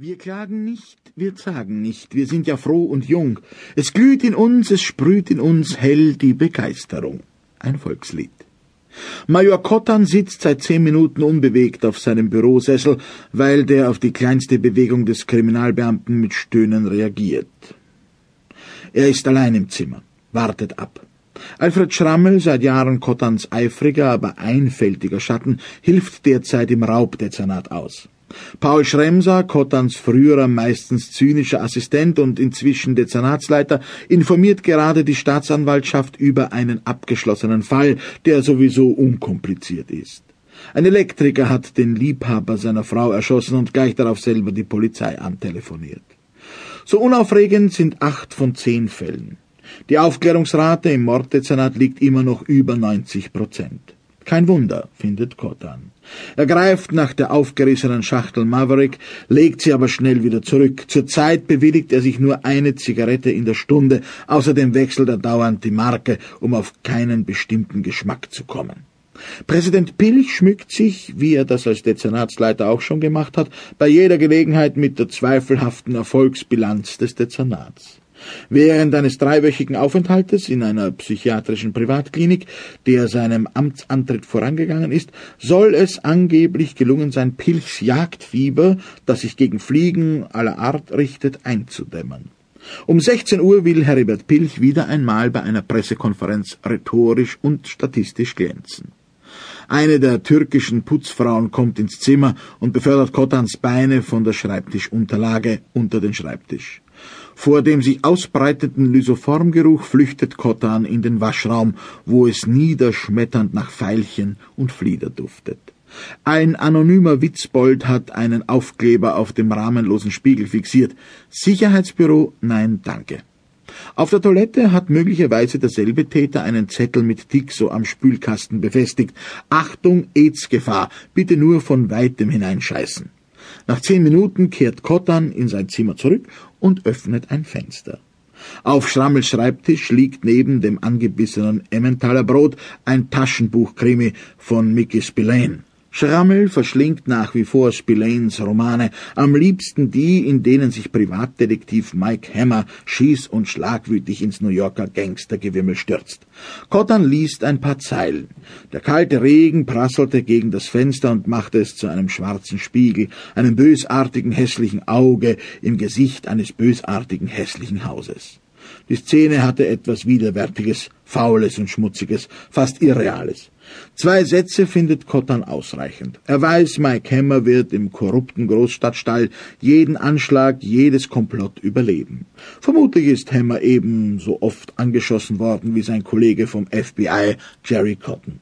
Wir klagen nicht, wir zagen nicht, wir sind ja froh und jung. Es glüht in uns, es sprüht in uns hell die Begeisterung. Ein Volkslied. Major Kottan sitzt seit zehn Minuten unbewegt auf seinem Bürosessel, weil der auf die kleinste Bewegung des Kriminalbeamten mit Stöhnen reagiert. Er ist allein im Zimmer, wartet ab. Alfred Schrammel, seit Jahren Kottans eifriger, aber einfältiger Schatten, hilft derzeit im Raubdezernat aus. Paul Schremser, Kottans früherer, meistens zynischer Assistent und inzwischen Dezernatsleiter, informiert gerade die Staatsanwaltschaft über einen abgeschlossenen Fall, der sowieso unkompliziert ist. Ein Elektriker hat den Liebhaber seiner Frau erschossen und gleich darauf selber die Polizei antelefoniert. So unaufregend sind acht von zehn Fällen. Die Aufklärungsrate im Morddezernat liegt immer noch über 90 Prozent. Kein Wunder, findet Kottan. Er greift nach der aufgerissenen Schachtel Maverick, legt sie aber schnell wieder zurück. Zurzeit bewilligt er sich nur eine Zigarette in der Stunde, außerdem wechselt er dauernd die Marke, um auf keinen bestimmten Geschmack zu kommen. Präsident Pilch schmückt sich, wie er das als Dezernatsleiter auch schon gemacht hat, bei jeder Gelegenheit mit der zweifelhaften Erfolgsbilanz des Dezernats. Während eines dreiwöchigen Aufenthaltes in einer psychiatrischen Privatklinik, der seinem Amtsantritt vorangegangen ist, soll es angeblich gelungen sein, Pilchs Jagdfieber, das sich gegen Fliegen aller Art richtet, einzudämmen. Um 16 Uhr will Heribert Pilch wieder einmal bei einer Pressekonferenz rhetorisch und statistisch glänzen. Eine der türkischen Putzfrauen kommt ins Zimmer und befördert Kotans Beine von der Schreibtischunterlage unter den Schreibtisch. Vor dem sich ausbreitenden Lysoformgeruch flüchtet Kotan in den Waschraum, wo es niederschmetternd nach Veilchen und Flieder duftet. Ein anonymer Witzbold hat einen Aufkleber auf dem rahmenlosen Spiegel fixiert. Sicherheitsbüro, nein, danke. Auf der Toilette hat möglicherweise derselbe Täter einen Zettel mit Tixo am Spülkasten befestigt. Achtung, AIDS-Gefahr, bitte nur von weitem hineinscheißen. Nach zehn Minuten kehrt Kottan in sein Zimmer zurück und öffnet ein Fenster. Auf Schrammels Schreibtisch liegt neben dem angebissenen Emmentaler Brot ein Taschenbuchkrimi von Mickey Spillane. Schrammel verschlingt nach wie vor Spillanes Romane, am liebsten die, in denen sich Privatdetektiv Mike Hammer schieß- und schlagwütig ins New Yorker Gangstergewimmel stürzt. Cotton liest ein paar Zeilen. Der kalte Regen prasselte gegen das Fenster und machte es zu einem schwarzen Spiegel, einem bösartigen hässlichen Auge im Gesicht eines bösartigen hässlichen Hauses. Die Szene hatte etwas Widerwärtiges, Faules und Schmutziges, fast Irreales. Zwei Sätze findet Kottan ausreichend. Er weiß, Mike Hammer wird im korrupten Großstadtstall jeden Anschlag, jedes Komplott überleben. Vermutlich ist Hammer ebenso oft angeschossen worden wie sein Kollege vom FBI, Jerry Cotton.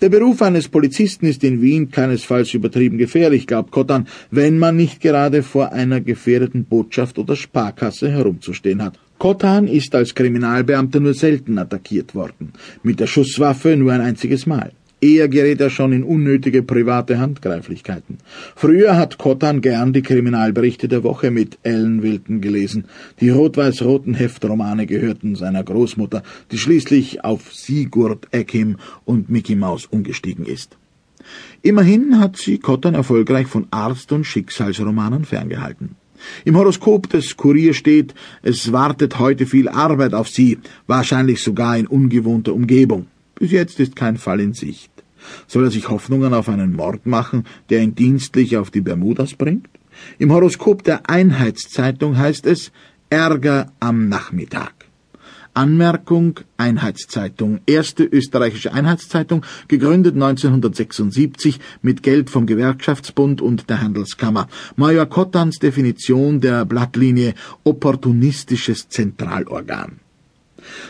Der Beruf eines Polizisten ist in Wien keinesfalls übertrieben gefährlich, glaubt Kottan, wenn man nicht gerade vor einer gefährdeten Botschaft oder Sparkasse herumzustehen hat. Kotan ist als Kriminalbeamter nur selten attackiert worden, mit der Schusswaffe nur ein einziges Mal. Eher gerät er schon in unnötige private Handgreiflichkeiten. Früher hat Kotan gern die Kriminalberichte der Woche mit Ellen Wilton gelesen. Die rot-weiß-roten Heftromane gehörten seiner Großmutter, die schließlich auf Sigurd Ekim und Mickey Maus umgestiegen ist. Immerhin hat sie Kotan erfolgreich von Arzt- und Schicksalsromanen ferngehalten. Im Horoskop des Kurier steht, es wartet heute viel Arbeit auf Sie, wahrscheinlich sogar in ungewohnter Umgebung. Bis jetzt ist kein Fall in Sicht. Soll er sich Hoffnungen auf einen Mord machen, der ihn dienstlich auf die Bermudas bringt? Im Horoskop der Einheitszeitung heißt es Ärger am Nachmittag. Anmerkung Einheitszeitung, erste österreichische Einheitszeitung, gegründet 1976 mit Geld vom Gewerkschaftsbund und der Handelskammer. Major Kottans Definition der Blattlinie opportunistisches Zentralorgan.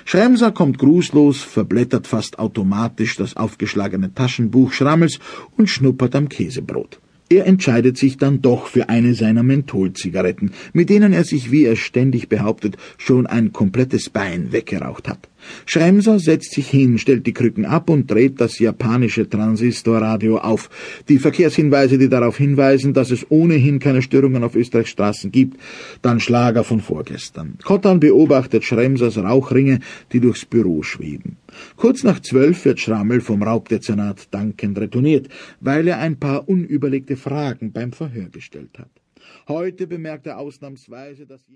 Schremser kommt grußlos, verblättert fast automatisch das aufgeschlagene Taschenbuch Schrammels und schnuppert am Käsebrot. Er entscheidet sich dann doch für eine seiner Mentholzigaretten, mit denen er sich, wie er ständig behauptet, schon ein komplettes Bein weggeraucht hat. Schremser setzt sich hin, stellt die Krücken ab und dreht das japanische Transistorradio auf. Die Verkehrshinweise, die darauf hinweisen, dass es ohnehin keine Störungen auf Österreichs Straßen gibt, dann Schlager von vorgestern. Kottan beobachtet Schremsers Rauchringe, die durchs Büro schweben. Kurz nach zwölf wird Schrammel vom Raubdezernat dankend retourniert, weil er ein paar unüberlegte Fragen beim Verhör gestellt hat. Heute bemerkt er ausnahmsweise, dass